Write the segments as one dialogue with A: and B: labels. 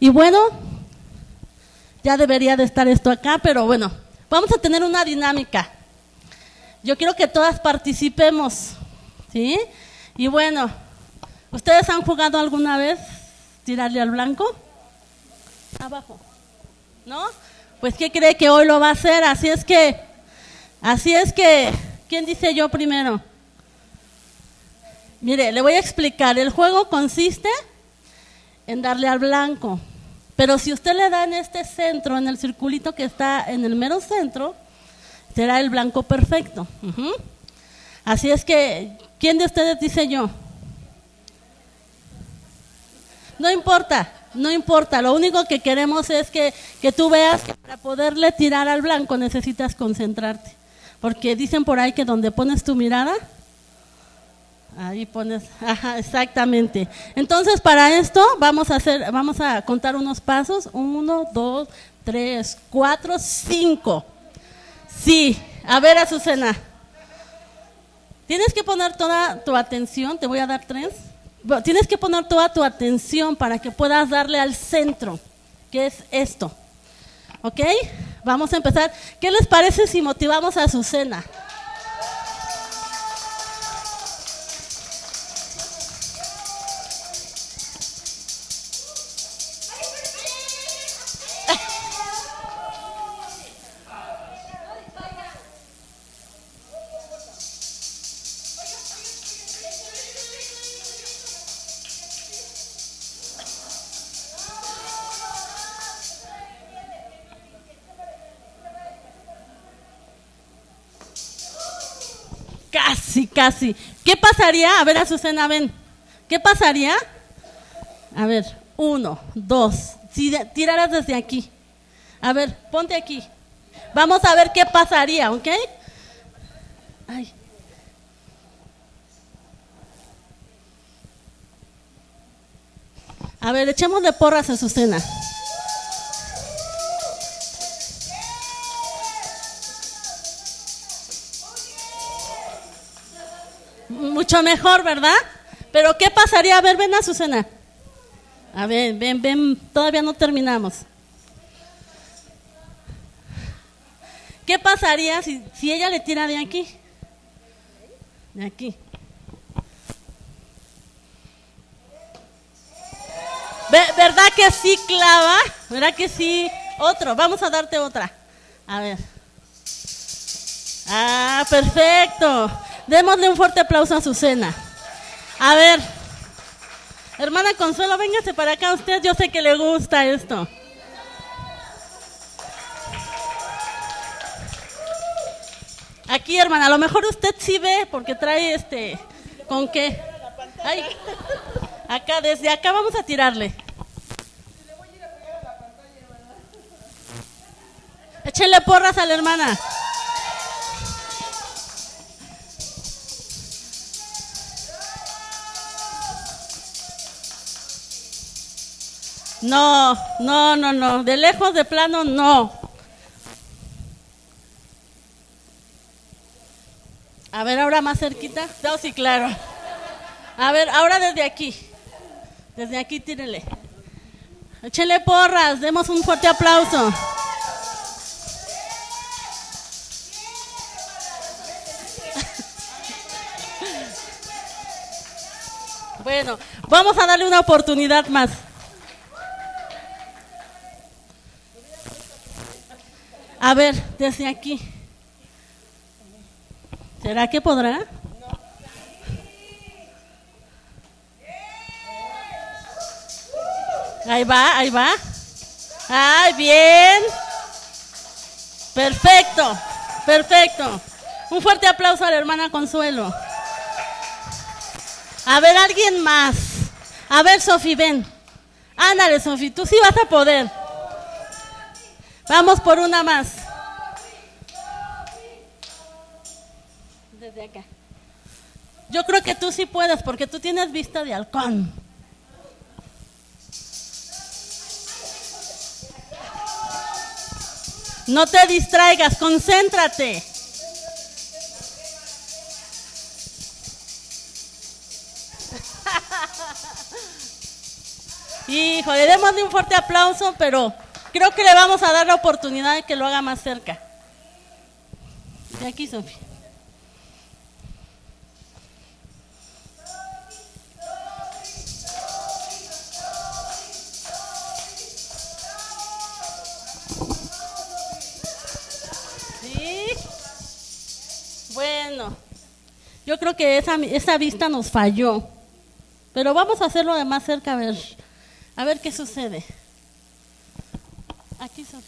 A: Y bueno, ya debería de estar esto acá, pero bueno, vamos a tener una dinámica. Yo quiero que todas participemos, ¿sí? Y bueno, ¿ustedes han jugado alguna vez tirarle al blanco? Abajo, ¿no? Pues ¿qué cree que hoy lo va a hacer? Así es que, así es que, ¿quién dice yo primero? Mire, le voy a explicar. El juego consiste en darle al blanco. Pero si usted le da en este centro, en el circulito que está en el mero centro, será el blanco perfecto. Así es que, ¿quién de ustedes dice yo? No importa, no importa. Lo único que queremos es que, que tú veas que para poderle tirar al blanco necesitas concentrarte. Porque dicen por ahí que donde pones tu mirada, Ahí pones, ajá, exactamente. Entonces, para esto vamos a hacer, vamos a contar unos pasos. Uno, dos, tres, cuatro, cinco. Sí, a ver, Azucena. Tienes que poner toda tu atención, te voy a dar tres. Tienes que poner toda tu atención para que puedas darle al centro, que es esto. ¿Ok? Vamos a empezar. ¿Qué les parece si motivamos a Azucena? Casi. ¿Qué pasaría? A ver, Azucena, ven. ¿Qué pasaría? A ver, uno, dos. Si de- tiraras desde aquí. A ver, ponte aquí. Vamos a ver qué pasaría, ¿ok? Ay. A ver, echémosle porras a Azucena. Mejor, ¿verdad? Pero ¿qué pasaría? A ver, ven Azucena. A ver, ven, ven, todavía no terminamos. ¿Qué pasaría si, si ella le tira de aquí? De aquí. Ve- ¿Verdad que sí clava? ¿Verdad que sí? Otro, vamos a darte otra. A ver. Ah, perfecto. Démosle un fuerte aplauso a Azucena. A ver, hermana Consuelo, véngase para acá usted. Yo sé que le gusta esto. Aquí, hermana, a lo mejor usted sí ve porque trae este. ¿Con qué? Ay, acá, desde acá vamos a tirarle. Échele porras a la hermana. No, no, no, no. De lejos, de plano, no. A ver, ahora más cerquita. No, sí, claro. A ver, ahora desde aquí. Desde aquí, tírele. Échele porras, demos un fuerte aplauso. Bueno, vamos a darle una oportunidad más. A ver, desde aquí. ¿Será que podrá? Ahí va, ahí va. Ay, bien. Perfecto, perfecto. Un fuerte aplauso a la hermana Consuelo. A ver, alguien más. A ver, Sofi, ven. Ándale, Sofi, tú sí vas a poder. Vamos por una más. Desde acá. Yo creo que tú sí puedes porque tú tienes vista de halcón. No te distraigas, concéntrate. Híjole, démosle un fuerte aplauso, pero creo que le vamos a dar la oportunidad de que lo haga más cerca. De aquí, Sofía. Bueno, yo creo que esa, esa vista nos falló. Pero vamos a hacerlo de más cerca a ver, a ver qué sucede. Aquí, Sofía.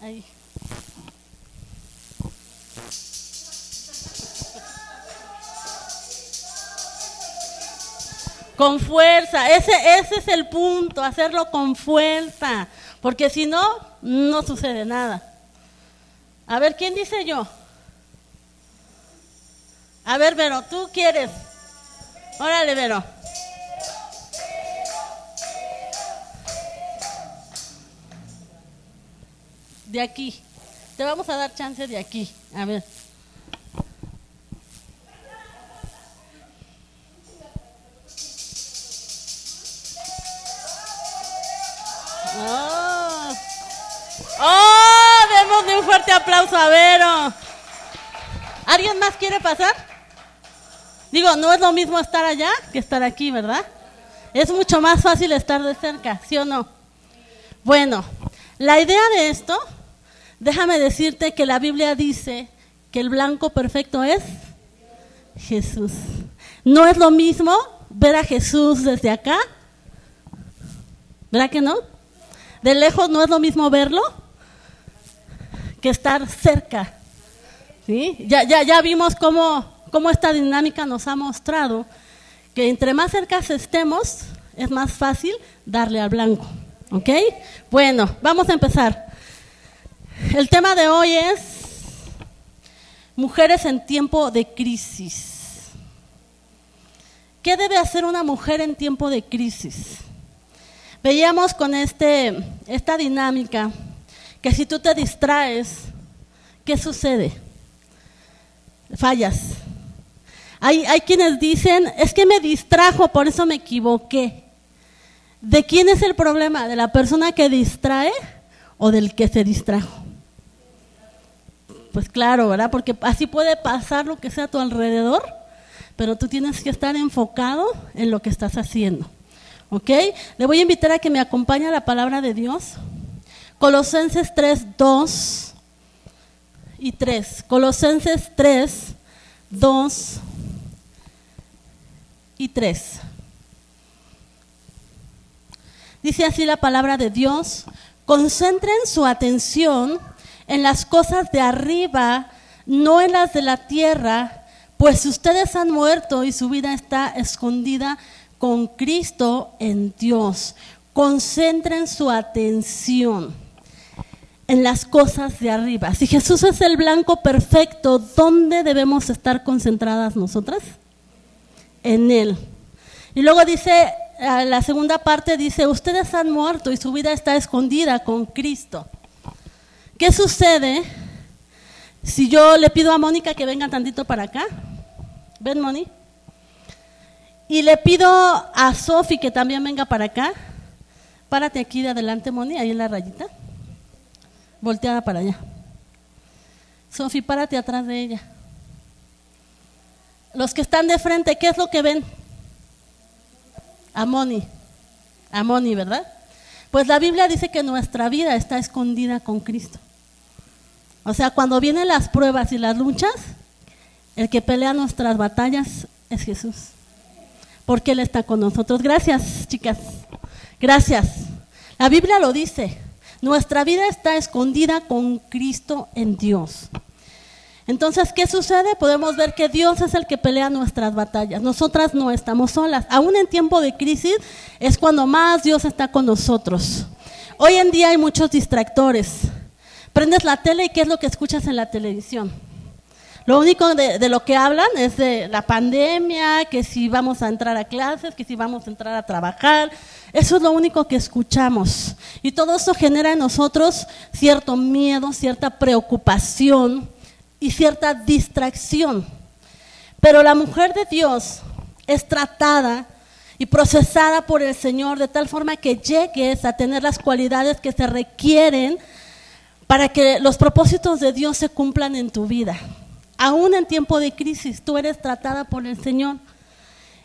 A: Ahí. Con fuerza, ese, ese es el punto, hacerlo con fuerza, porque si no, no sucede nada. A ver, ¿quién dice yo? A ver, Vero, ¿tú quieres? Órale, Vero. De aquí. Te vamos a dar chance de aquí. A ver. Oh, oh démosle un fuerte aplauso a Vero. ¿Alguien más quiere pasar? Digo, no es lo mismo estar allá que estar aquí, ¿verdad? Es mucho más fácil estar de cerca, ¿sí o no? Bueno, la idea de esto, déjame decirte que la Biblia dice que el blanco perfecto es Jesús. No es lo mismo ver a Jesús desde acá, ¿verdad que no? De lejos no es lo mismo verlo que estar cerca. ¿sí? Ya, ya, ya vimos cómo, cómo esta dinámica nos ha mostrado que entre más cerca estemos, es más fácil darle al blanco. ¿Ok? Bueno, vamos a empezar. El tema de hoy es mujeres en tiempo de crisis. ¿Qué debe hacer una mujer en tiempo de crisis? Veíamos con este, esta dinámica que si tú te distraes, ¿qué sucede? Fallas. Hay, hay quienes dicen, es que me distrajo, por eso me equivoqué. ¿De quién es el problema? ¿De la persona que distrae o del que se distrajo? Pues claro, ¿verdad? Porque así puede pasar lo que sea a tu alrededor, pero tú tienes que estar enfocado en lo que estás haciendo. ¿Ok? Le voy a invitar a que me acompañe a la palabra de Dios. Colosenses 3, 2 y 3. Colosenses 3, 2 y 3. Dice así la palabra de Dios. Concentren su atención en las cosas de arriba, no en las de la tierra, pues ustedes han muerto y su vida está escondida con Cristo en Dios. Concentren su atención en las cosas de arriba. Si Jesús es el blanco perfecto, ¿dónde debemos estar concentradas nosotras? En Él. Y luego dice, la segunda parte dice, ustedes han muerto y su vida está escondida con Cristo. ¿Qué sucede si yo le pido a Mónica que venga tantito para acá? ¿Ven, Moni? Y le pido a Sofi que también venga para acá. Párate aquí de adelante, Moni, ahí en la rayita. Volteada para allá. Sofi, párate atrás de ella. Los que están de frente, ¿qué es lo que ven? A Moni. A Moni, ¿verdad? Pues la Biblia dice que nuestra vida está escondida con Cristo. O sea, cuando vienen las pruebas y las luchas, el que pelea nuestras batallas es Jesús porque Él está con nosotros. Gracias, chicas. Gracias. La Biblia lo dice. Nuestra vida está escondida con Cristo en Dios. Entonces, ¿qué sucede? Podemos ver que Dios es el que pelea nuestras batallas. Nosotras no estamos solas. Aún en tiempo de crisis es cuando más Dios está con nosotros. Hoy en día hay muchos distractores. Prendes la tele y ¿qué es lo que escuchas en la televisión? Lo único de, lo que hablan es de la pandemia, que si vamos a entrar a clases, que si vamos a entrar a trabajar. Eso es lo único que escuchamos. Y todo eso genera en nosotros cierto miedo, cierta preocupación y cierta distracción. Pero la mujer de Dios es tratada y procesada por el Señor de tal forma que llegues a tener las cualidades que se requieren para que los propósitos de Dios se cumplan en tu vida. Aún en tiempo de crisis, tú eres tratada por el Señor.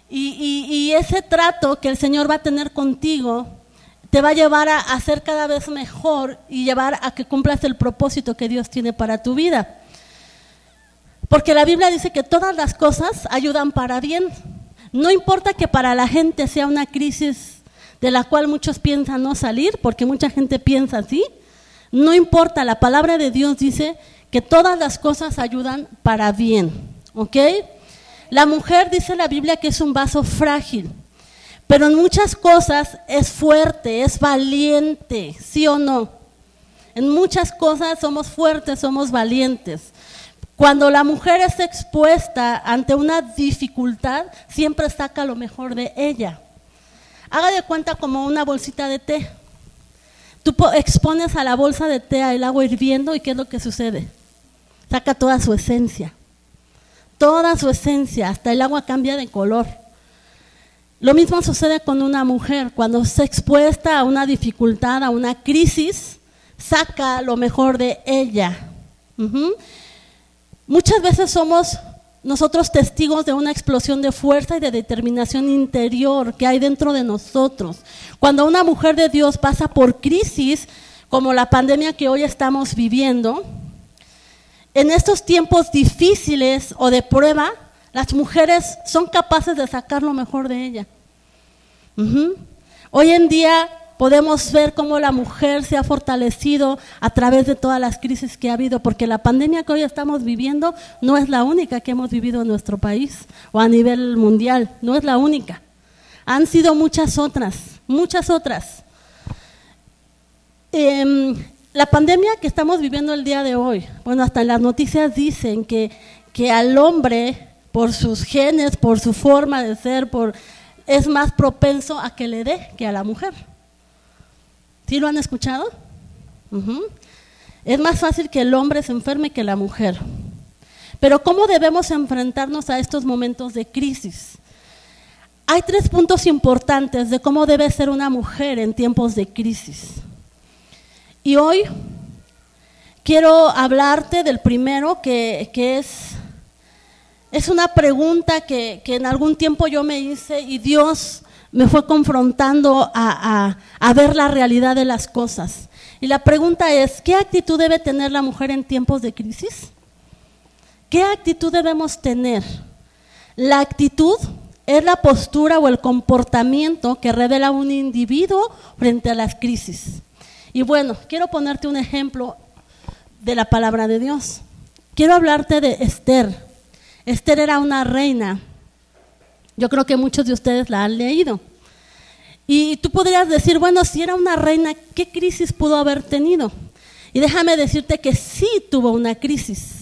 A: Y, ese trato que el Señor va a tener contigo te va a llevar a, a ser cada vez mejor y llevar a que cumplas el propósito que Dios tiene para tu vida. Porque la Biblia dice que todas las cosas ayudan para bien. No importa que para la gente sea una crisis de la cual muchos piensan no salir, porque mucha gente piensa así. No importa, la palabra de Dios dice que todas las cosas ayudan para bien. ¿Ok? La mujer dice la Biblia que es un vaso frágil, pero en muchas cosas es fuerte, es valiente, ¿sí o no? En muchas cosas somos fuertes, somos valientes. Cuando la mujer es expuesta ante una dificultad, siempre saca lo mejor de ella. Haga de cuenta como una bolsita de té. Tú expones a la bolsa de té el agua hirviendo y ¿qué es lo que sucede? Saca toda su esencia. Toda su esencia, hasta el agua cambia de color. Lo mismo sucede con una mujer. Cuando se expuesta a una dificultad, a una crisis, saca lo mejor de ella. Muchas veces somos nosotros testigos de una explosión de fuerza y de determinación interior que hay dentro de nosotros. Cuando una mujer de Dios pasa por crisis, como la pandemia que hoy estamos viviendo, en estos tiempos difíciles o de prueba, las mujeres son capaces de sacar lo mejor de ella. Hoy en día podemos ver cómo la mujer se ha fortalecido a través de todas las crisis que ha habido, porque la pandemia que hoy estamos viviendo no es la única que hemos vivido en nuestro país o a nivel mundial, no es la única. Han sido muchas otras, muchas otras. Em, la pandemia que estamos viviendo el día de hoy, bueno, hasta las noticias dicen que, que al hombre, por sus genes, por su forma de ser, por, es más propenso a que le dé que a la mujer. ¿Sí lo han escuchado? Es más fácil que el hombre se enferme que la mujer. Pero ¿cómo debemos enfrentarnos a estos momentos de crisis? Hay tres puntos importantes de cómo debe ser una mujer en tiempos de crisis. Y hoy quiero hablarte del primero, que, es, es una pregunta que, que en algún tiempo yo me hice y Dios me fue confrontando a, ver la realidad de las cosas. Y la pregunta es, ¿qué actitud debe tener la mujer en tiempos de crisis? ¿Qué actitud debemos tener? La actitud es la postura o el comportamiento que revela un individuo frente a las crisis. Y bueno, quiero ponerte un ejemplo de la palabra de Dios. Quiero hablarte de Esther. Esther era una reina yo creo que muchos de ustedes la han leído. Y tú podrías decir, bueno, si era una reina, ¿qué crisis pudo haber tenido? Y déjame decirte que sí tuvo una crisis.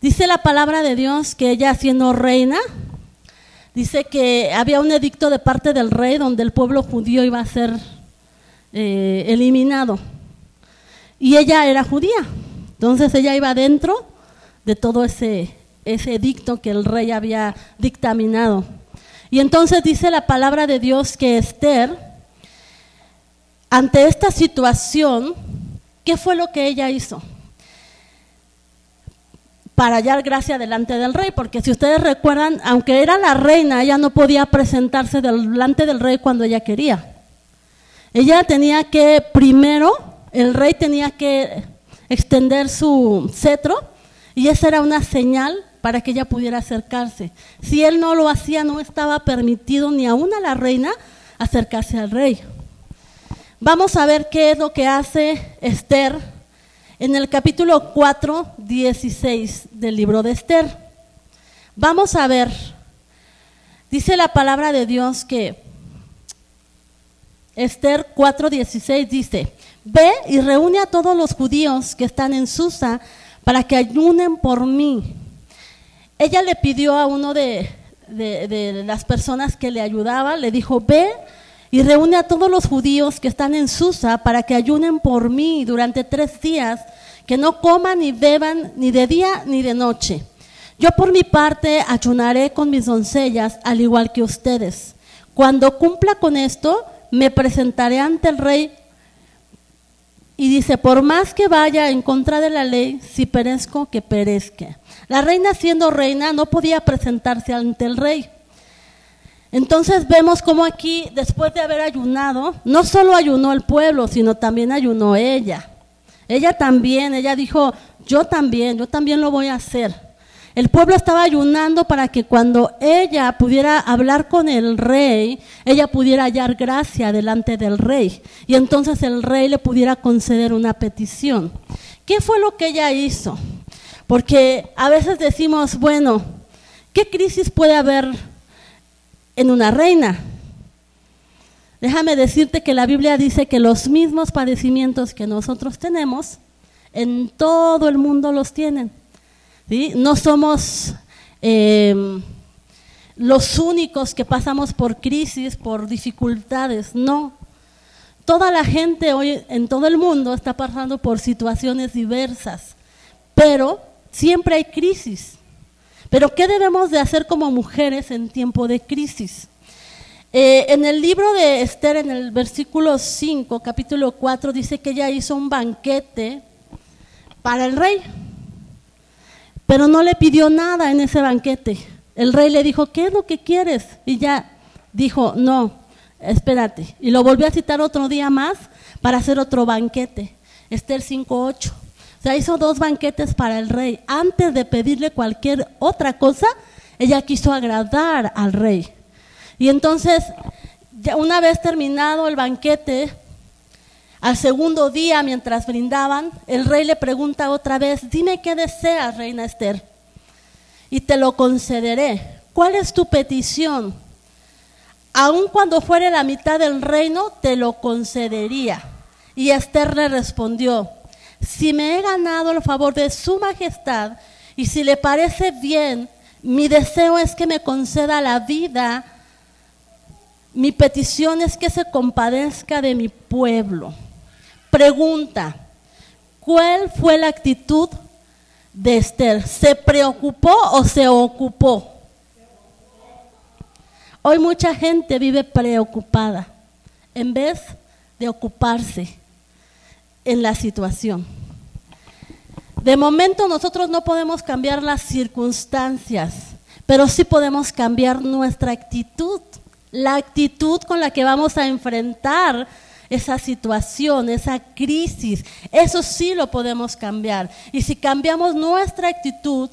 A: Dice la palabra de Dios que ella siendo reina, dice que había un edicto de parte del rey donde el pueblo judío iba a ser eh, eliminado. Y ella era judía. Entonces ella iba dentro de todo ese ese edicto que el rey había dictaminado. Y entonces dice la palabra de Dios que Esther, ante esta situación, ¿qué fue lo que ella hizo? Para hallar gracia delante del rey, porque si ustedes recuerdan, aunque era la reina, ella no podía presentarse delante del rey cuando ella quería. Ella tenía que, primero, el rey tenía que extender su cetro, y esa era una señal para que ella pudiera acercarse. Si él no lo hacía, no estaba permitido ni aún a la reina acercarse al rey. Vamos a ver qué es lo que hace Esther en el capítulo 4, 16 del libro de Esther. Vamos a ver, dice la palabra de Dios que Esther 4:16 dice, ve y reúne a todos los judíos que están en Susa para que ayunen por mí ella le pidió a uno de, las personas que le ayudaba, le dijo, ve y reúne a todos los judíos que están en Susa para que ayunen por mí durante tres días, que no coman ni beban ni de día ni de noche. Yo por mi parte ayunaré con mis doncellas, al igual que ustedes. Cuando cumpla con esto, me presentaré ante el rey. Y dice, por más que vaya en contra de la ley, si perezco, que perezca. La reina siendo reina no podía presentarse ante el rey. Entonces vemos como aquí, después de haber ayunado, no solo ayunó el pueblo, sino también ayunó ella. Ella también, ella dijo, yo también, yo también lo voy a hacer. El pueblo estaba ayunando para que cuando ella pudiera hablar con el rey, ella pudiera hallar gracia delante del rey. Y entonces el rey le pudiera conceder una petición. ¿Qué fue lo que ella hizo? Porque a veces decimos, bueno, ¿qué crisis puede haber en una reina. Déjame decirte que la Biblia dice que los mismos padecimientos que nosotros tenemos, en todo el mundo los tienen. No somos em, los únicos que pasamos por crisis, por dificultades, no. Toda la gente hoy en todo el mundo está pasando por situaciones diversas, pero siempre hay crisis. Pero ¿qué debemos de hacer como mujeres en tiempo de crisis? Eh, en el libro de Esther, en el versículo 5, capítulo 4, dice que ella hizo un banquete para el rey, pero no le pidió nada en ese banquete. El rey le dijo, ¿qué es lo que quieres? Y ya dijo, no, espérate. Y lo volvió a citar otro día más para hacer otro banquete. Esther 5.8 sea, hizo dos banquetes para el rey. Antes de pedirle cualquier otra cosa, ella quiso agradar al rey. Y entonces, ya una vez terminado el banquete, al segundo día, mientras brindaban, el rey le pregunta otra vez, dime qué deseas, reina Esther, y te lo concederé. ¿Cuál es tu petición? Aun cuando fuere la mitad del reino, te lo concedería. Y Esther le respondió, si me he ganado el favor de su majestad y si le parece bien, mi deseo es que me conceda la vida, mi petición es que se compadezca de mi pueblo. Pregunta, ¿cuál fue la actitud de Esther? ¿Se preocupó o se ocupó? Hoy mucha gente vive preocupada en vez de ocuparse en la situación. De momento nosotros no podemos cambiar las circunstancias, pero sí podemos cambiar nuestra actitud, la actitud con la que vamos a enfrentar esa situación, esa crisis. Eso sí lo podemos cambiar. Y si cambiamos nuestra actitud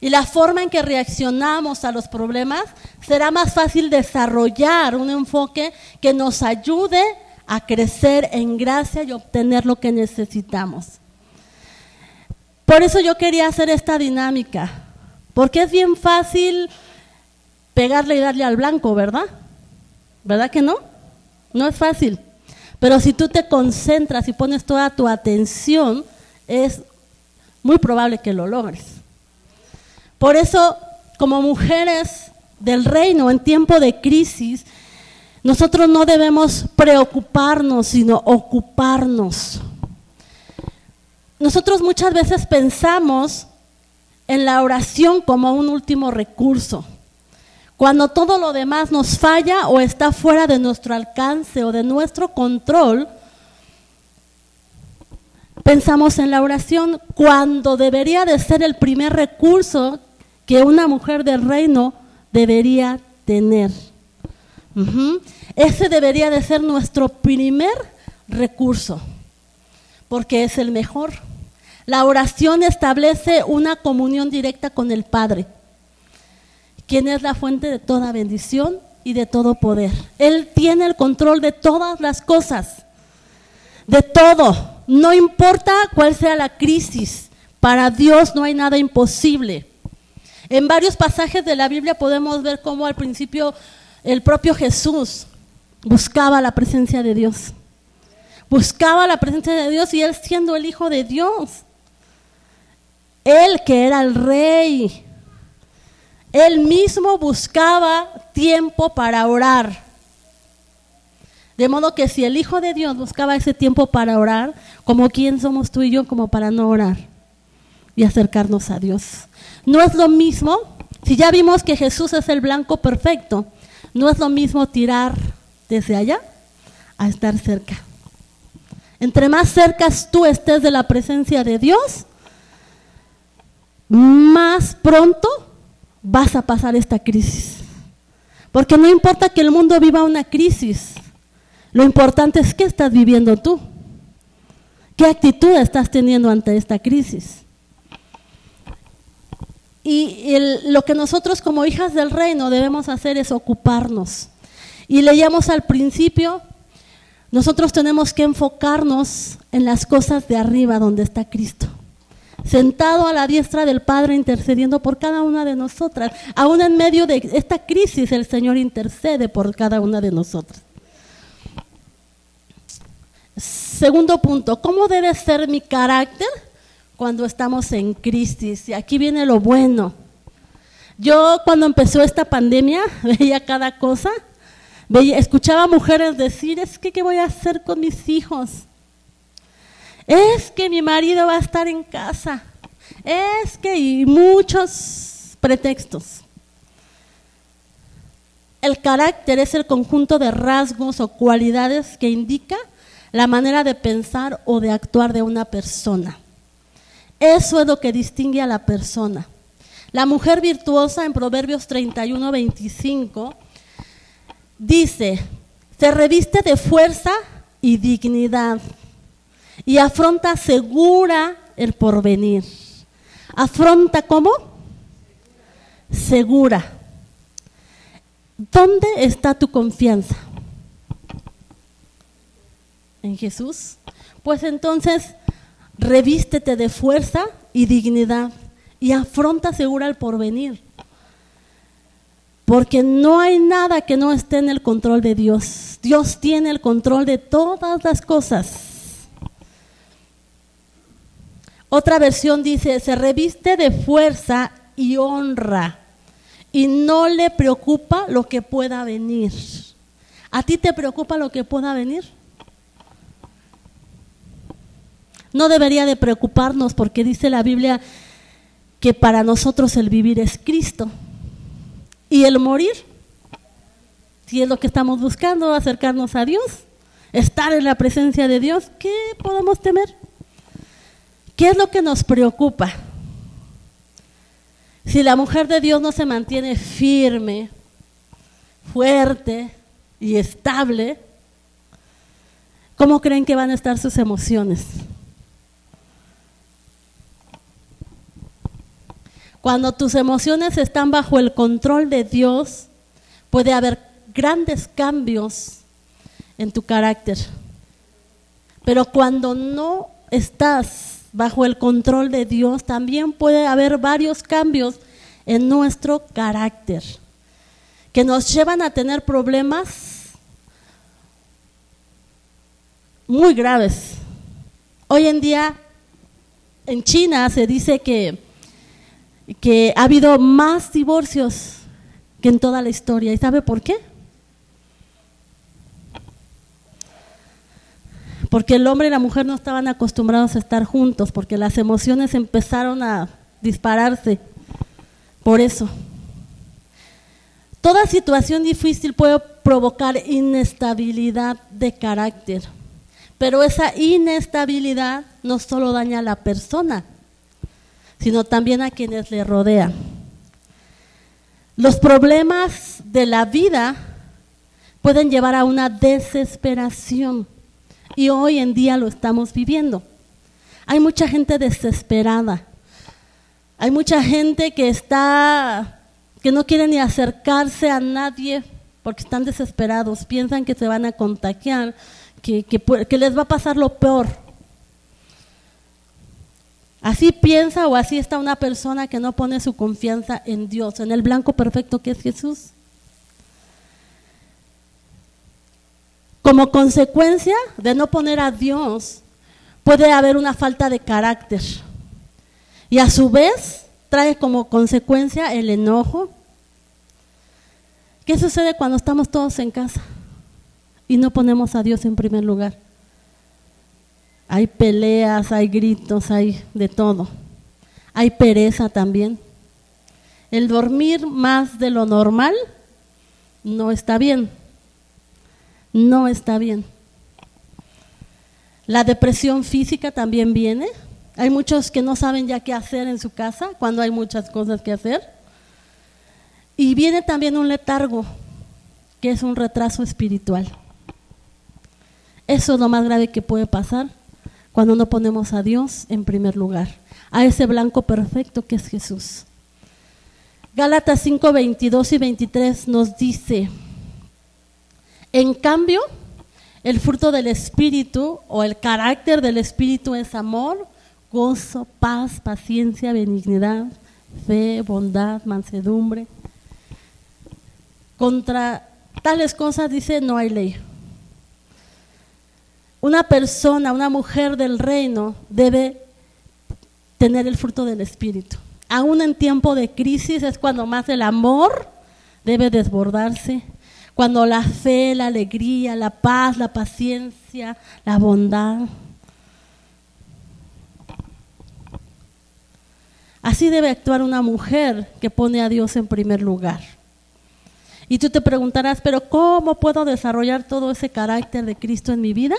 A: y la forma en que reaccionamos a los problemas, será más fácil desarrollar un enfoque que nos ayude a crecer en gracia y obtener lo que necesitamos. Por eso yo quería hacer esta dinámica, porque es bien fácil pegarle y darle al blanco, ¿verdad? ¿Verdad que no? No es fácil. Pero si tú te concentras y pones toda tu atención, es muy probable que lo logres. Por eso, como mujeres del reino en tiempo de crisis, nosotros no debemos preocuparnos, sino ocuparnos. Nosotros muchas veces pensamos en la oración como un último recurso. Cuando todo lo demás nos falla o está fuera de nuestro alcance o de nuestro control, pensamos en la oración cuando debería de ser el primer recurso que una mujer del reino debería tener. Ese debería de ser nuestro primer recurso, porque es el mejor. La oración establece una comunión directa con el Padre, quien es la fuente de toda bendición y de todo poder. Él tiene el control de todas las cosas, de todo. No importa cuál sea la crisis, para Dios no hay nada imposible. En varios pasajes de la Biblia podemos ver cómo al principio el propio Jesús buscaba la presencia de Dios. Buscaba la presencia de Dios y él siendo el Hijo de Dios. Él que era el rey. Él mismo buscaba tiempo para orar. De modo que si el Hijo de Dios buscaba ese tiempo para orar, como quién somos tú y yo como para no orar y acercarnos a Dios. No es lo mismo, si ya vimos que Jesús es el blanco perfecto, no es lo mismo tirar desde allá a estar cerca. Entre más cerca tú estés de la presencia de Dios, más pronto vas a pasar esta crisis. Porque no importa que el mundo viva una crisis, lo importante es qué estás viviendo tú. ¿Qué actitud estás teniendo ante esta crisis? Y lo que nosotros como hijas del reino debemos hacer es ocuparnos. Y leíamos al principio, nosotros tenemos que enfocarnos en las cosas de arriba donde está Cristo. Sentado a la diestra del Padre intercediendo por cada una de nosotras. Aún en medio de esta crisis el Señor intercede por cada una de nosotras. Segundo punto, ¿cómo debe ser mi carácter cuando estamos en crisis? Y aquí viene lo bueno. Yo cuando empezó esta pandemia veía cada cosa, veía, escuchaba mujeres decir, es que ¿qué voy a hacer con mis hijos? Es que mi marido va a estar en casa. Es que y muchos pretextos. El carácter es el conjunto de rasgos o cualidades que indica la manera de pensar o de actuar de una persona. Eso es lo que distingue a la persona. La mujer virtuosa en Proverbios 31, 25 dice, se reviste de fuerza y dignidad y afronta segura el porvenir. ¿Afronta cómo? Segura. ¿Dónde está tu confianza? en Jesús, pues entonces revístete de fuerza y dignidad y afronta segura el porvenir. Porque no hay nada que no esté en el control de Dios. Dios tiene el control de todas las cosas. Otra versión dice, se reviste de fuerza y honra y no le preocupa lo que pueda venir. ¿A ti te preocupa lo que pueda venir? No debería de preocuparnos porque dice la Biblia que para nosotros el vivir es Cristo y el morir, si es lo que estamos buscando, acercarnos a Dios, estar en la presencia de Dios, ¿qué podemos temer? ¿Qué es lo que nos preocupa? Si la mujer de Dios no se mantiene firme, fuerte y estable, ¿cómo creen que van a estar sus emociones? Cuando tus emociones están bajo el control de Dios, puede haber grandes cambios en tu carácter. Pero cuando no estás bajo el control de Dios, también puede haber varios cambios en nuestro carácter que nos llevan a tener problemas muy graves. Hoy en día en China se dice que que ha habido más divorcios que en toda la historia. ¿Y sabe por qué? Porque el hombre y la mujer no estaban acostumbrados a estar juntos, porque las emociones empezaron a dispararse. Por eso. Toda situación difícil puede provocar inestabilidad de carácter, pero esa inestabilidad no solo daña a la persona, sino también a quienes le rodean. Los problemas de la vida pueden llevar a una desesperación y hoy en día lo estamos viviendo. Hay mucha gente desesperada. Hay mucha gente que está que no quiere ni acercarse a nadie porque están desesperados, piensan que se van a contagiar, que, que les va a pasar lo peor. Así piensa o así está una persona que no pone su confianza en Dios, en el blanco perfecto que es Jesús. Como consecuencia de no poner a Dios, puede haber una falta de carácter. Y a su vez trae como consecuencia el enojo. ¿Qué sucede cuando estamos todos en casa y no ponemos a Dios en primer lugar? Hay peleas, hay gritos, hay de todo. Hay pereza también. El dormir más de lo normal no está bien. No está bien. La depresión física también viene. Hay muchos que no saben ya qué hacer en su casa cuando hay muchas cosas que hacer. Y viene también un letargo, que es un retraso espiritual. Eso es lo más grave que puede pasar cuando no ponemos a Dios en primer lugar, a ese blanco perfecto que es Jesús. Gálatas 5, 22 y 23 nos dice, en cambio, el fruto del Espíritu o el carácter del Espíritu es amor, gozo, paz, paciencia, benignidad, fe, bondad, mansedumbre. Contra tales cosas dice no hay ley. Una persona, una mujer del reino debe tener el fruto del Espíritu. Aún en tiempo de crisis es cuando más el amor debe desbordarse, cuando la fe, la alegría, la paz, la paciencia, la bondad. Así debe actuar una mujer que pone a Dios en primer lugar. Y tú te preguntarás, pero ¿cómo puedo desarrollar todo ese carácter de Cristo en mi vida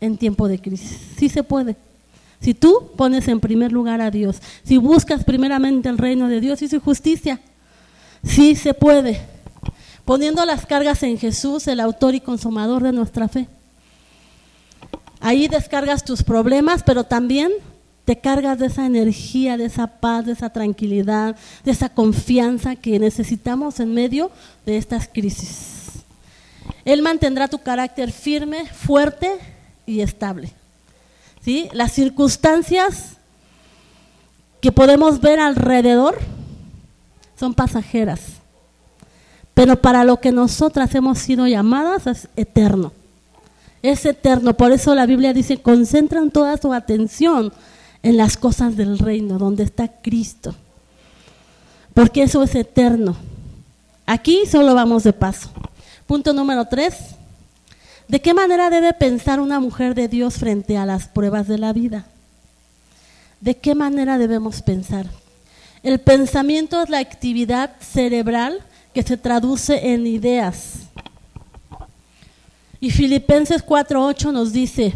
A: en tiempo de crisis? Sí se puede. Si tú pones en primer lugar a Dios, si buscas primeramente el reino de Dios y su justicia, sí se puede. Poniendo las cargas en Jesús, el autor y consumador de nuestra fe. Ahí descargas tus problemas, pero también te cargas de esa energía, de esa paz, de esa tranquilidad, de esa confianza que necesitamos en medio de estas crisis. Él mantendrá tu carácter firme, fuerte y estable. ¿sí? Las circunstancias que podemos ver alrededor son pasajeras, pero para lo que nosotras hemos sido llamadas es eterno. Es eterno, por eso la Biblia dice, concentran toda su atención en las cosas del reino, donde está Cristo, porque eso es eterno. Aquí solo vamos de paso. Punto número tres, ¿De qué manera debe pensar una mujer de Dios frente a las pruebas de la vida? ¿De qué manera debemos pensar? El pensamiento es la actividad cerebral que se traduce en ideas. Y Filipenses 4.8 nos dice,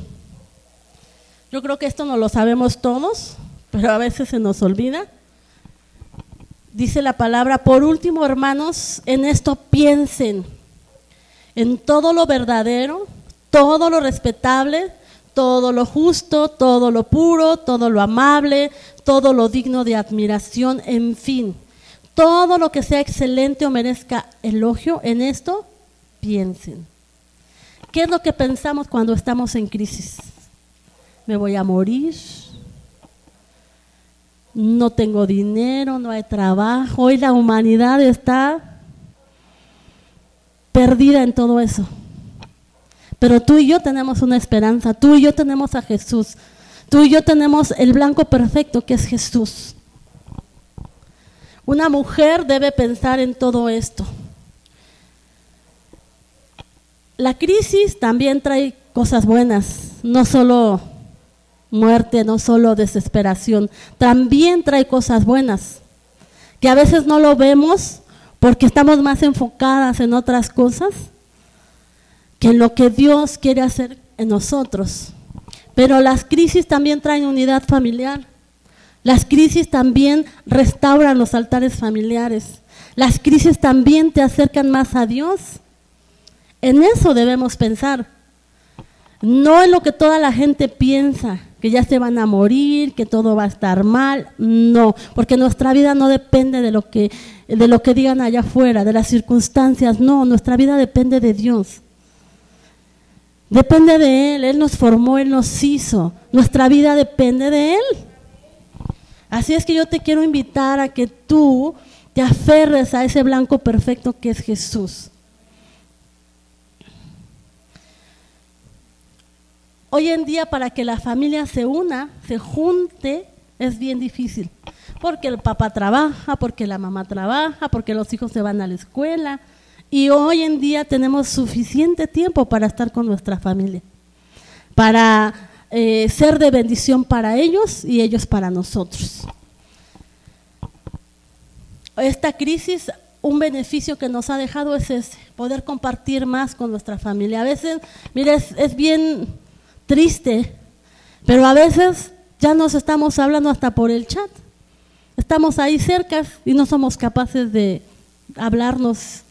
A: yo creo que esto no lo sabemos todos, pero a veces se nos olvida. Dice la palabra, por último hermanos, en esto piensen en todo lo verdadero, todo lo respetable, todo lo justo, todo lo puro, todo lo amable, todo lo digno de admiración, en fin, todo lo que sea excelente o merezca elogio, en esto piensen. ¿Qué es lo que pensamos cuando estamos en crisis? Me voy a morir, no tengo dinero, no hay trabajo, hoy la humanidad está perdida en todo eso. Pero tú y yo tenemos una esperanza, tú y yo tenemos a Jesús, tú y yo tenemos el blanco perfecto que es Jesús. Una mujer debe pensar en todo esto. La crisis también trae cosas buenas, no solo muerte, no solo desesperación, también trae cosas buenas, que a veces no lo vemos porque estamos más enfocadas en otras cosas que en lo que Dios quiere hacer en nosotros. Pero las crisis también traen unidad familiar. Las crisis también restauran los altares familiares. Las crisis también te acercan más a Dios. En eso debemos pensar. No en lo que toda la gente piensa, que ya se van a morir, que todo va a estar mal. No, porque nuestra vida no depende de lo que de lo que digan allá afuera, de las circunstancias. No, nuestra vida depende de Dios. Depende de Él. Él nos formó, Él nos hizo. Nuestra vida depende de Él. Así es que yo te quiero invitar a que tú te aferres a ese blanco perfecto que es Jesús. Hoy en día para que la familia se una, se junte, es bien difícil porque el papá trabaja, porque la mamá trabaja, porque los hijos se van a la escuela. Y hoy en día tenemos suficiente tiempo para estar con nuestra familia, para eh, ser de bendición para ellos y ellos para nosotros. Esta crisis un beneficio que nos ha dejado es ese, poder compartir más con nuestra familia. A veces, mire, es, bien triste, pero a veces ya nos estamos hablando hasta por el chat. Estamos ahí cerca y no somos capaces de hablarnos.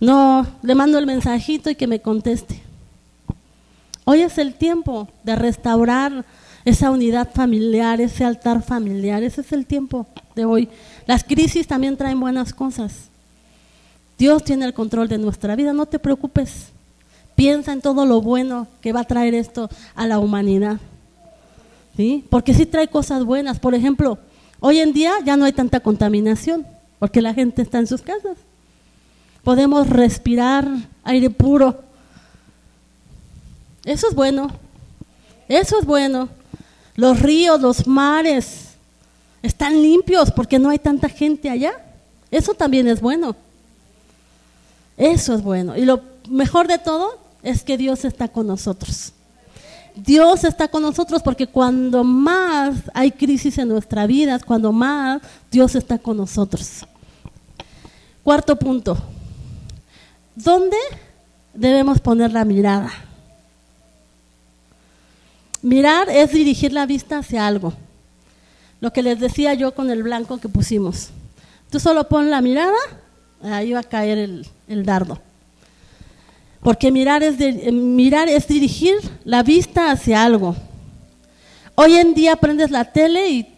A: No, le mando el mensajito y que me conteste. Hoy es el tiempo de restaurar esa unidad familiar, ese altar familiar. Ese es el tiempo de hoy. Las crisis también traen buenas cosas. Dios tiene el control de nuestra vida, no te preocupes. Piensa en todo lo bueno que va a traer esto a la humanidad. ¿Sí? Porque sí trae cosas buenas. Por ejemplo, hoy en día ya no hay tanta contaminación, porque la gente está en sus casas. Podemos respirar aire puro. Eso es bueno. Eso es bueno. Los ríos, los mares están limpios porque no hay tanta gente allá. Eso también es bueno. Eso es bueno. Y lo mejor de todo es que Dios está con nosotros. Dios está con nosotros porque cuando más hay crisis en nuestra vida, cuando más Dios está con nosotros. Cuarto punto. ¿Dónde debemos poner la mirada? Mirar es dirigir la vista hacia algo. Lo que les decía yo con el blanco que pusimos. Tú solo pon la mirada ahí va a caer el, dardo. Porque mirar es, eh, mirar es dirigir la vista hacia algo. Hoy en día prendes la tele y,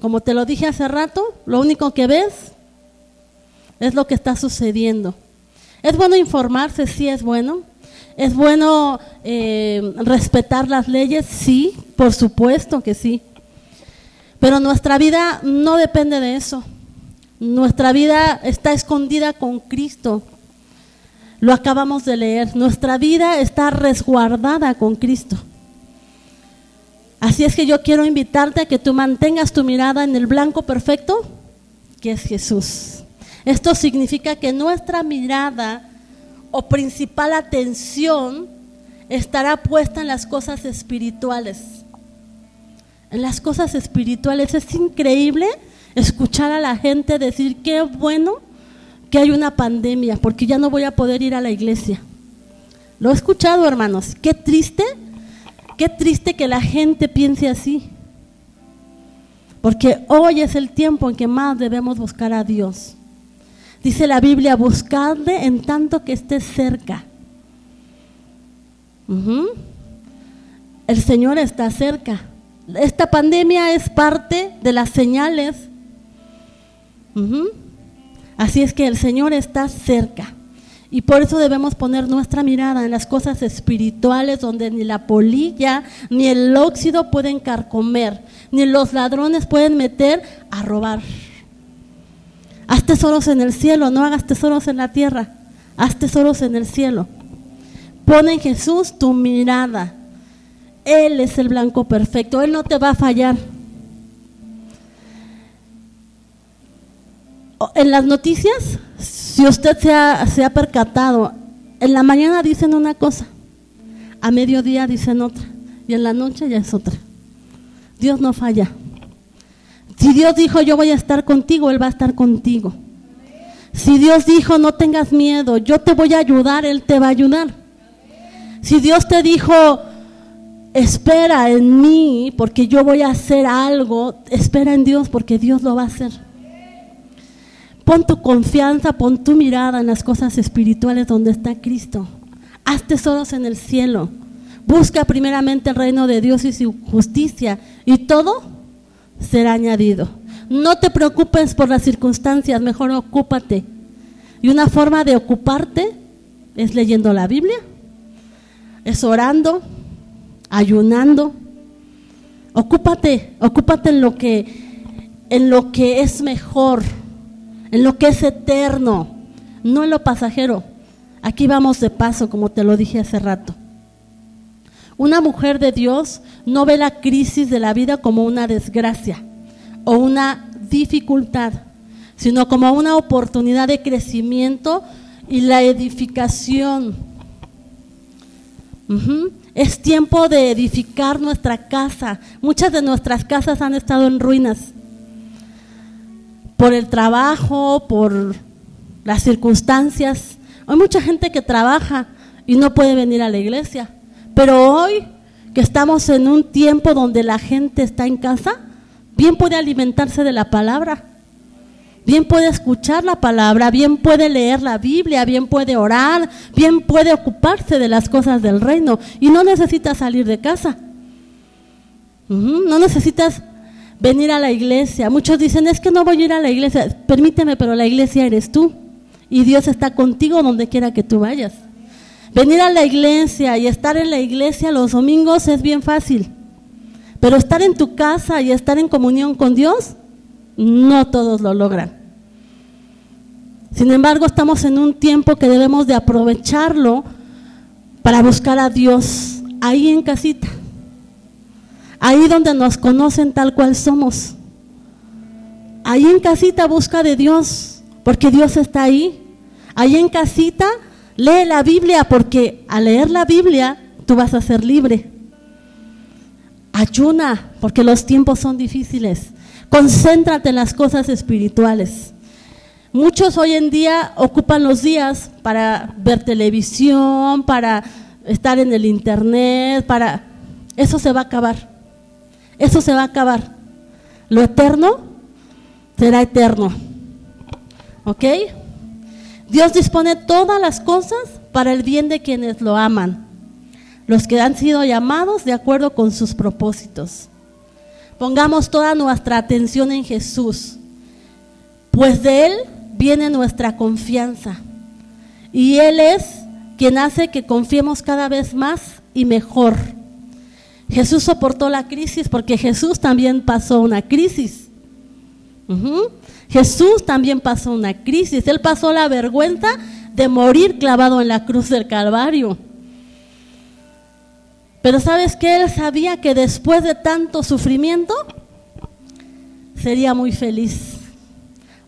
A: como te lo dije hace rato, lo único que ves es lo que está sucediendo. Es bueno informarse, sí es bueno. Es bueno eh, respetar las leyes, sí, por supuesto que sí. Pero nuestra vida no depende de eso. Nuestra vida está escondida con Cristo. Lo acabamos de leer. Nuestra vida está resguardada con Cristo. Así es que yo quiero invitarte a que tú mantengas tu mirada en el blanco perfecto, que es Jesús. Esto significa que nuestra mirada o principal atención estará puesta en las cosas espirituales. En las cosas espirituales es increíble escuchar a la gente decir, qué bueno que hay una pandemia, porque ya no voy a poder ir a la iglesia. Lo he escuchado, hermanos. Qué triste, qué triste que la gente piense así. Porque hoy es el tiempo en que más debemos buscar a Dios. Dice la Biblia, buscarle en tanto que esté cerca. El Señor está cerca. Esta pandemia es parte de las señales Así es que el Señor está cerca. Y por eso debemos poner nuestra mirada en las cosas espirituales donde ni la polilla ni el óxido pueden carcomer, ni los ladrones pueden meter a robar. Haz tesoros en el cielo, no hagas tesoros en la tierra, haz tesoros en el cielo. Pon en Jesús tu mirada. Él es el blanco perfecto, Él no te va a fallar. En las noticias, si usted se ha, se ha percatado, en la mañana dicen una cosa, a mediodía dicen otra, y en la noche ya es otra. Dios no falla. Si Dios dijo yo voy a estar contigo, Él va a estar contigo. Si Dios dijo no tengas miedo, yo te voy a ayudar, Él te va a ayudar. Si Dios te dijo espera en mí porque yo voy a hacer algo, espera en Dios porque Dios lo va a hacer. Pon tu confianza, pon tu mirada en las cosas espirituales donde está Cristo. Haz tesoros en el cielo. Busca primeramente el reino de Dios y su justicia y todo será añadido. No te preocupes por las circunstancias, mejor ocúpate. Y una forma de ocuparte es leyendo la Biblia, es orando, ayunando. Ocúpate, ocúpate en lo que en lo que es mejor en lo que es eterno, no en lo pasajero. Aquí vamos de paso, como te lo dije hace rato. Una mujer de Dios no ve la crisis de la vida como una desgracia o una dificultad, sino como una oportunidad de crecimiento y la edificación. Es tiempo de edificar nuestra casa. Muchas de nuestras casas han estado en ruinas por el trabajo, por las circunstancias. Hay mucha gente que trabaja y no puede venir a la iglesia. Pero hoy que estamos en un tiempo donde la gente está en casa, bien puede alimentarse de la palabra, bien puede escuchar la palabra, bien puede leer la Biblia, bien puede orar, bien puede ocuparse de las cosas del reino y no necesita salir de casa. No necesitas venir a la iglesia. Muchos dicen, es que no voy a ir a la iglesia. Permíteme, pero la iglesia eres tú. Y Dios está contigo donde quiera que tú vayas. Venir a la iglesia y estar en la iglesia los domingos es bien fácil. Pero estar en tu casa y estar en comunión con Dios, no todos lo logran. Sin embargo, estamos en un tiempo que debemos de aprovecharlo para buscar a Dios ahí en casita. Ahí donde nos conocen tal cual somos. Ahí en casita busca de Dios, porque Dios está ahí. Ahí en casita lee la Biblia, porque al leer la Biblia tú vas a ser libre. Ayuna, porque los tiempos son difíciles. Concéntrate en las cosas espirituales. Muchos hoy en día ocupan los días para ver televisión, para estar en el internet, para... Eso se va a acabar. Eso se va a acabar. Lo eterno será eterno. ¿Ok? Dios dispone todas las cosas para el bien de quienes lo aman, los que han sido llamados de acuerdo con sus propósitos. Pongamos toda nuestra atención en Jesús, pues de Él viene nuestra confianza. Y Él es quien hace que confiemos cada vez más y mejor Jesús soportó la crisis porque Jesús también pasó una crisis. Jesús también pasó una crisis. Él pasó la vergüenza de morir clavado en la cruz del Calvario. Pero sabes que él sabía que después de tanto sufrimiento sería muy feliz,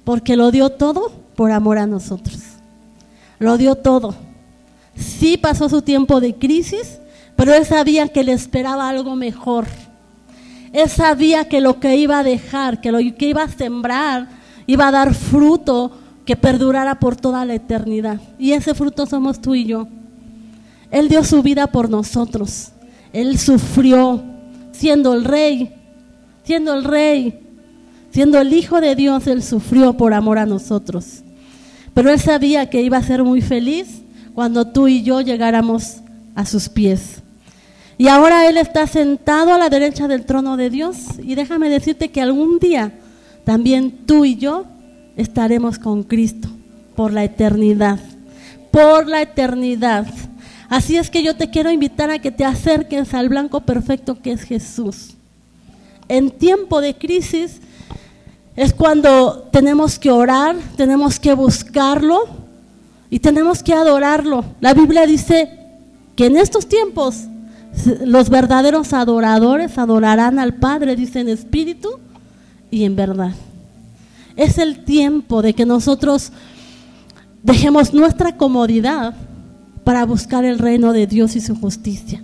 A: porque lo dio todo por amor a nosotros. Lo dio todo. Sí pasó su tiempo de crisis, pero él sabía que le esperaba algo mejor. Él sabía que lo que iba a dejar, que lo que iba a sembrar, iba a dar fruto que perdurara por toda la eternidad. Y ese fruto somos tú y yo. Él dio su vida por nosotros. Él sufrió siendo el rey, siendo el rey, siendo el Hijo de Dios, Él sufrió por amor a nosotros. Pero Él sabía que iba a ser muy feliz cuando tú y yo llegáramos a sus pies. Y ahora Él está sentado a la derecha del trono de Dios. Y déjame decirte que algún día también tú y yo estaremos con Cristo por la eternidad. Por la eternidad. Así es que yo te quiero invitar a que te acerques al blanco perfecto que es Jesús. En tiempo de crisis es cuando tenemos que orar, tenemos que buscarlo y tenemos que adorarlo. La Biblia dice que en estos tiempos los verdaderos adoradores adorarán al Padre, dice en espíritu y en verdad. Es el tiempo de que nosotros dejemos nuestra comodidad para buscar el reino de Dios y su justicia.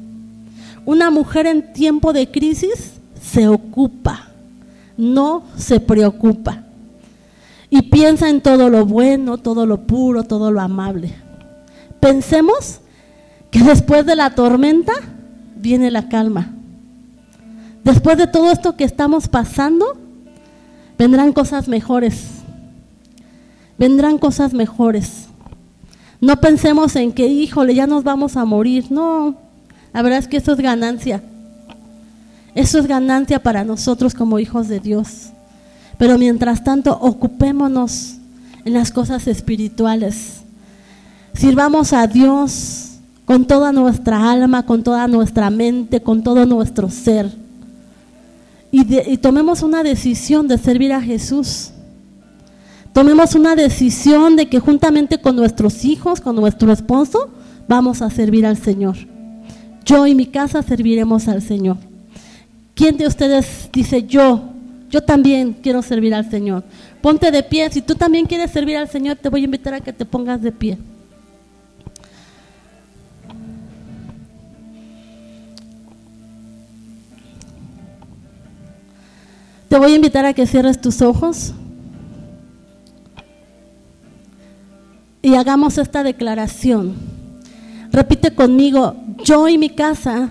A: Una mujer en tiempo de crisis se ocupa, no se preocupa. Y piensa en todo lo bueno, todo lo puro, todo lo amable. Pensemos que después de la tormenta viene la calma. Después de todo esto que estamos pasando, vendrán cosas mejores. Vendrán cosas mejores. No pensemos en que, híjole, ya nos vamos a morir. No, la verdad es que eso es ganancia. Eso es ganancia para nosotros como hijos de Dios. Pero mientras tanto, ocupémonos en las cosas espirituales. Sirvamos a Dios con toda nuestra alma, con toda nuestra mente, con todo nuestro ser. Y, tomemos una decisión de servir a Jesús. Tomemos una decisión de que juntamente con nuestros hijos, con nuestro esposo, vamos a servir al Señor. Yo y mi casa serviremos al Señor. ¿Quién de ustedes dice yo? Yo también quiero servir al Señor. Ponte de pie. Si tú también quieres servir al Señor, te voy a invitar a que te pongas de pie. Te voy a invitar a que cierres tus ojos. y hagamos esta declaración. Repite conmigo, yo y mi casa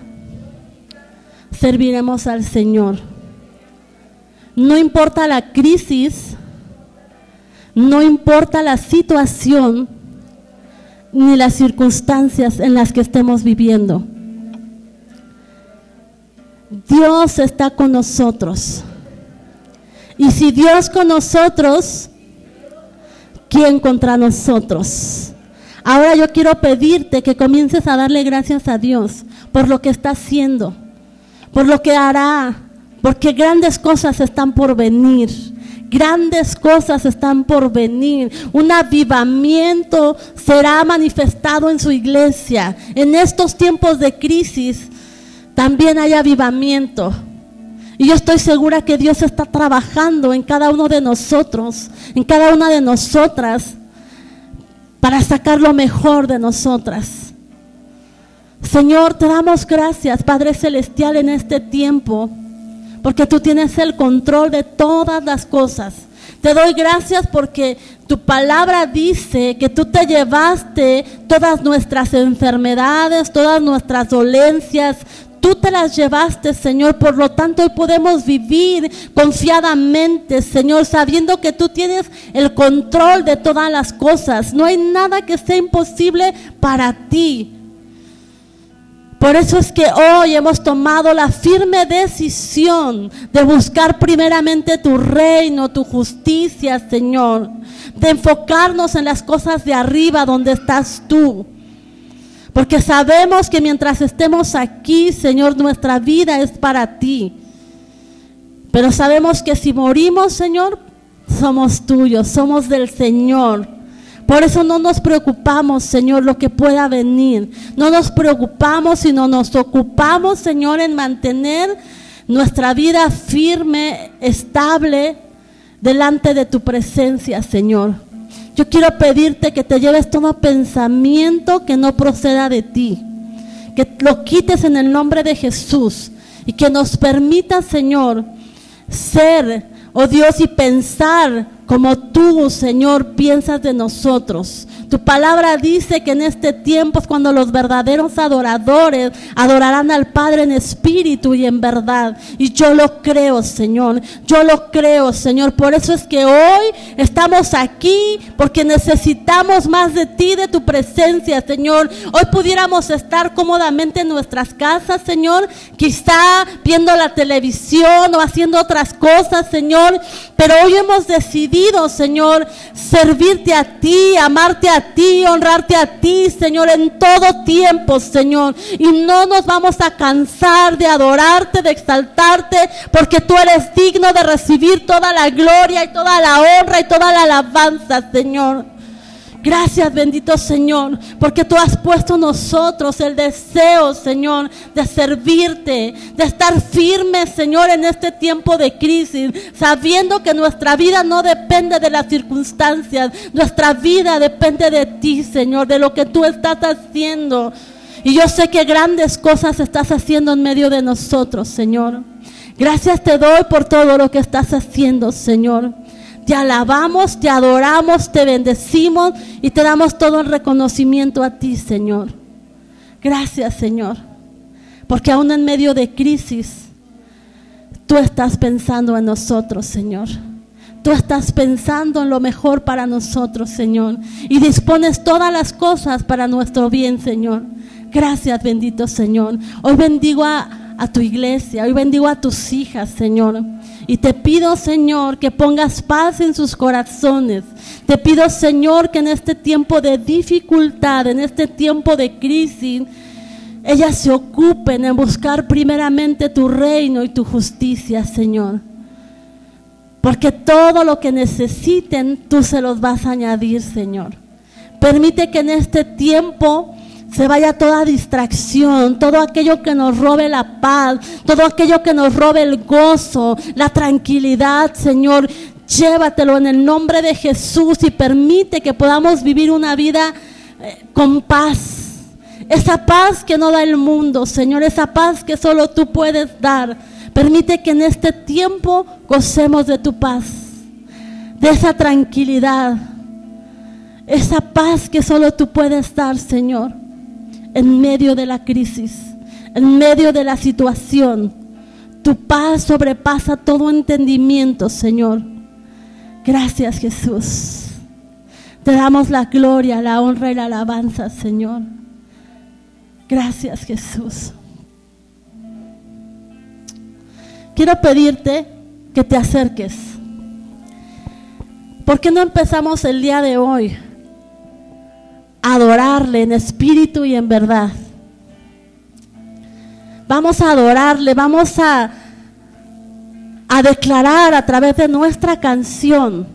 A: serviremos al Señor. No importa la crisis, no importa la situación ni las circunstancias en las que estemos viviendo. Dios está con nosotros. Y si Dios con nosotros, ¿quién contra nosotros? Ahora yo quiero pedirte que comiences a darle gracias a Dios por lo que está haciendo, por lo que hará, porque grandes cosas están por venir. Grandes cosas están por venir. Un avivamiento será manifestado en su iglesia. En estos tiempos de crisis también hay avivamiento. Y yo estoy segura que Dios está trabajando en cada uno de nosotros, en cada una de nosotras, para sacar lo mejor de nosotras. Señor, te damos gracias, Padre Celestial, en este tiempo, porque tú tienes el control de todas las cosas. Te doy gracias porque tu palabra dice que tú te llevaste todas nuestras enfermedades, todas nuestras dolencias, Tú te las llevaste, Señor. Por lo tanto, hoy podemos vivir confiadamente, Señor, sabiendo que tú tienes el control de todas las cosas. No hay nada que sea imposible para ti. Por eso es que hoy hemos tomado la firme decisión de buscar primeramente tu reino, tu justicia, Señor. De enfocarnos en las cosas de arriba donde estás tú. Porque sabemos que mientras estemos aquí, Señor, nuestra vida es para ti. Pero sabemos que si morimos, Señor, somos tuyos, somos del Señor. Por eso no nos preocupamos, Señor, lo que pueda venir. No nos preocupamos, sino nos ocupamos, Señor, en mantener nuestra vida firme, estable, delante de tu presencia, Señor. Yo quiero pedirte que te lleves todo pensamiento que no proceda de ti, que lo quites en el nombre de Jesús y que nos permita, Señor, ser, oh Dios, y pensar como tú, Señor, piensas de nosotros. Tu palabra dice que en este tiempo es cuando los verdaderos adoradores adorarán al Padre en espíritu y en verdad. Y yo lo creo, Señor. Yo lo creo, Señor. Por eso es que hoy estamos aquí porque necesitamos más de ti, de tu presencia, Señor. Hoy pudiéramos estar cómodamente en nuestras casas, Señor. Quizá viendo la televisión o haciendo otras cosas, Señor. Pero hoy hemos decidido, Señor, servirte a ti, amarte a ti, honrarte a ti, Señor, en todo tiempo, Señor. Y no nos vamos a cansar de adorarte, de exaltarte, porque tú eres digno de recibir toda la gloria y toda la honra y toda la alabanza, Señor. Gracias, bendito Señor, porque tú has puesto en nosotros el deseo, Señor, de servirte, de estar firmes, Señor, en este tiempo de crisis, sabiendo que nuestra vida no depende de las circunstancias, nuestra vida depende de ti, Señor, de lo que tú estás haciendo. Y yo sé que grandes cosas estás haciendo en medio de nosotros, Señor. Gracias te doy por todo lo que estás haciendo, Señor. Te alabamos, te adoramos, te bendecimos y te damos todo el reconocimiento a ti, Señor. Gracias, Señor. Porque aún en medio de crisis, tú estás pensando en nosotros, Señor. Tú estás pensando en lo mejor para nosotros, Señor. Y dispones todas las cosas para nuestro bien, Señor. Gracias, bendito Señor. Hoy bendigo a, a tu iglesia, hoy bendigo a tus hijas, Señor. Y te pido, Señor, que pongas paz en sus corazones. Te pido, Señor, que en este tiempo de dificultad, en este tiempo de crisis, ellas se ocupen en buscar primeramente tu reino y tu justicia, Señor. Porque todo lo que necesiten, tú se los vas a añadir, Señor. Permite que en este tiempo se vaya toda distracción, todo aquello que nos robe la paz, todo aquello que nos robe el gozo, la tranquilidad, Señor. Llévatelo en el nombre de Jesús y permite que podamos vivir una vida eh, con paz. Esa paz que no da el mundo, Señor, esa paz que solo tú puedes dar. Permite que en este tiempo gocemos de tu paz, de esa tranquilidad esa paz que solo tú puedes dar, Señor, en medio de la crisis, en medio de la situación. Tu paz sobrepasa todo entendimiento, Señor. Gracias, Jesús. Te damos la gloria, la honra y la alabanza, Señor. Gracias, Jesús. Quiero pedirte que te acerques. ¿Por qué no empezamos el día de hoy adorarle en espíritu y en verdad? Vamos a adorarle, vamos a, a declarar a través de nuestra canción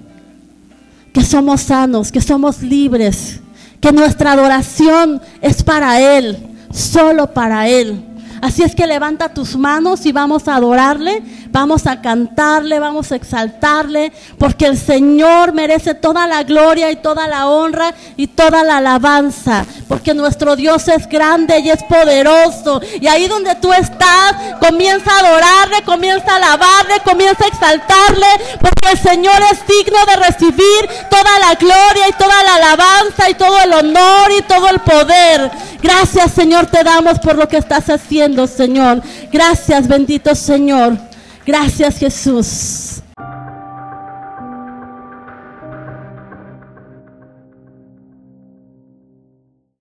A: que somos sanos, que somos libres, que nuestra adoración es para Él, solo para Él. Así es que levanta tus manos y vamos a adorarle, vamos a cantarle, vamos a exaltarle, porque el Señor merece toda la gloria y toda la honra y toda la alabanza, porque nuestro Dios es grande y es poderoso. Y ahí donde tú estás, comienza a adorarle, comienza a alabarle, comienza a exaltarle, porque el Señor es digno de recibir toda la gloria y toda la alabanza y todo el honor y todo el poder. Gracias Señor te damos por lo que estás haciendo, Señor. Gracias, bendito Señor. Gracias, Jesús.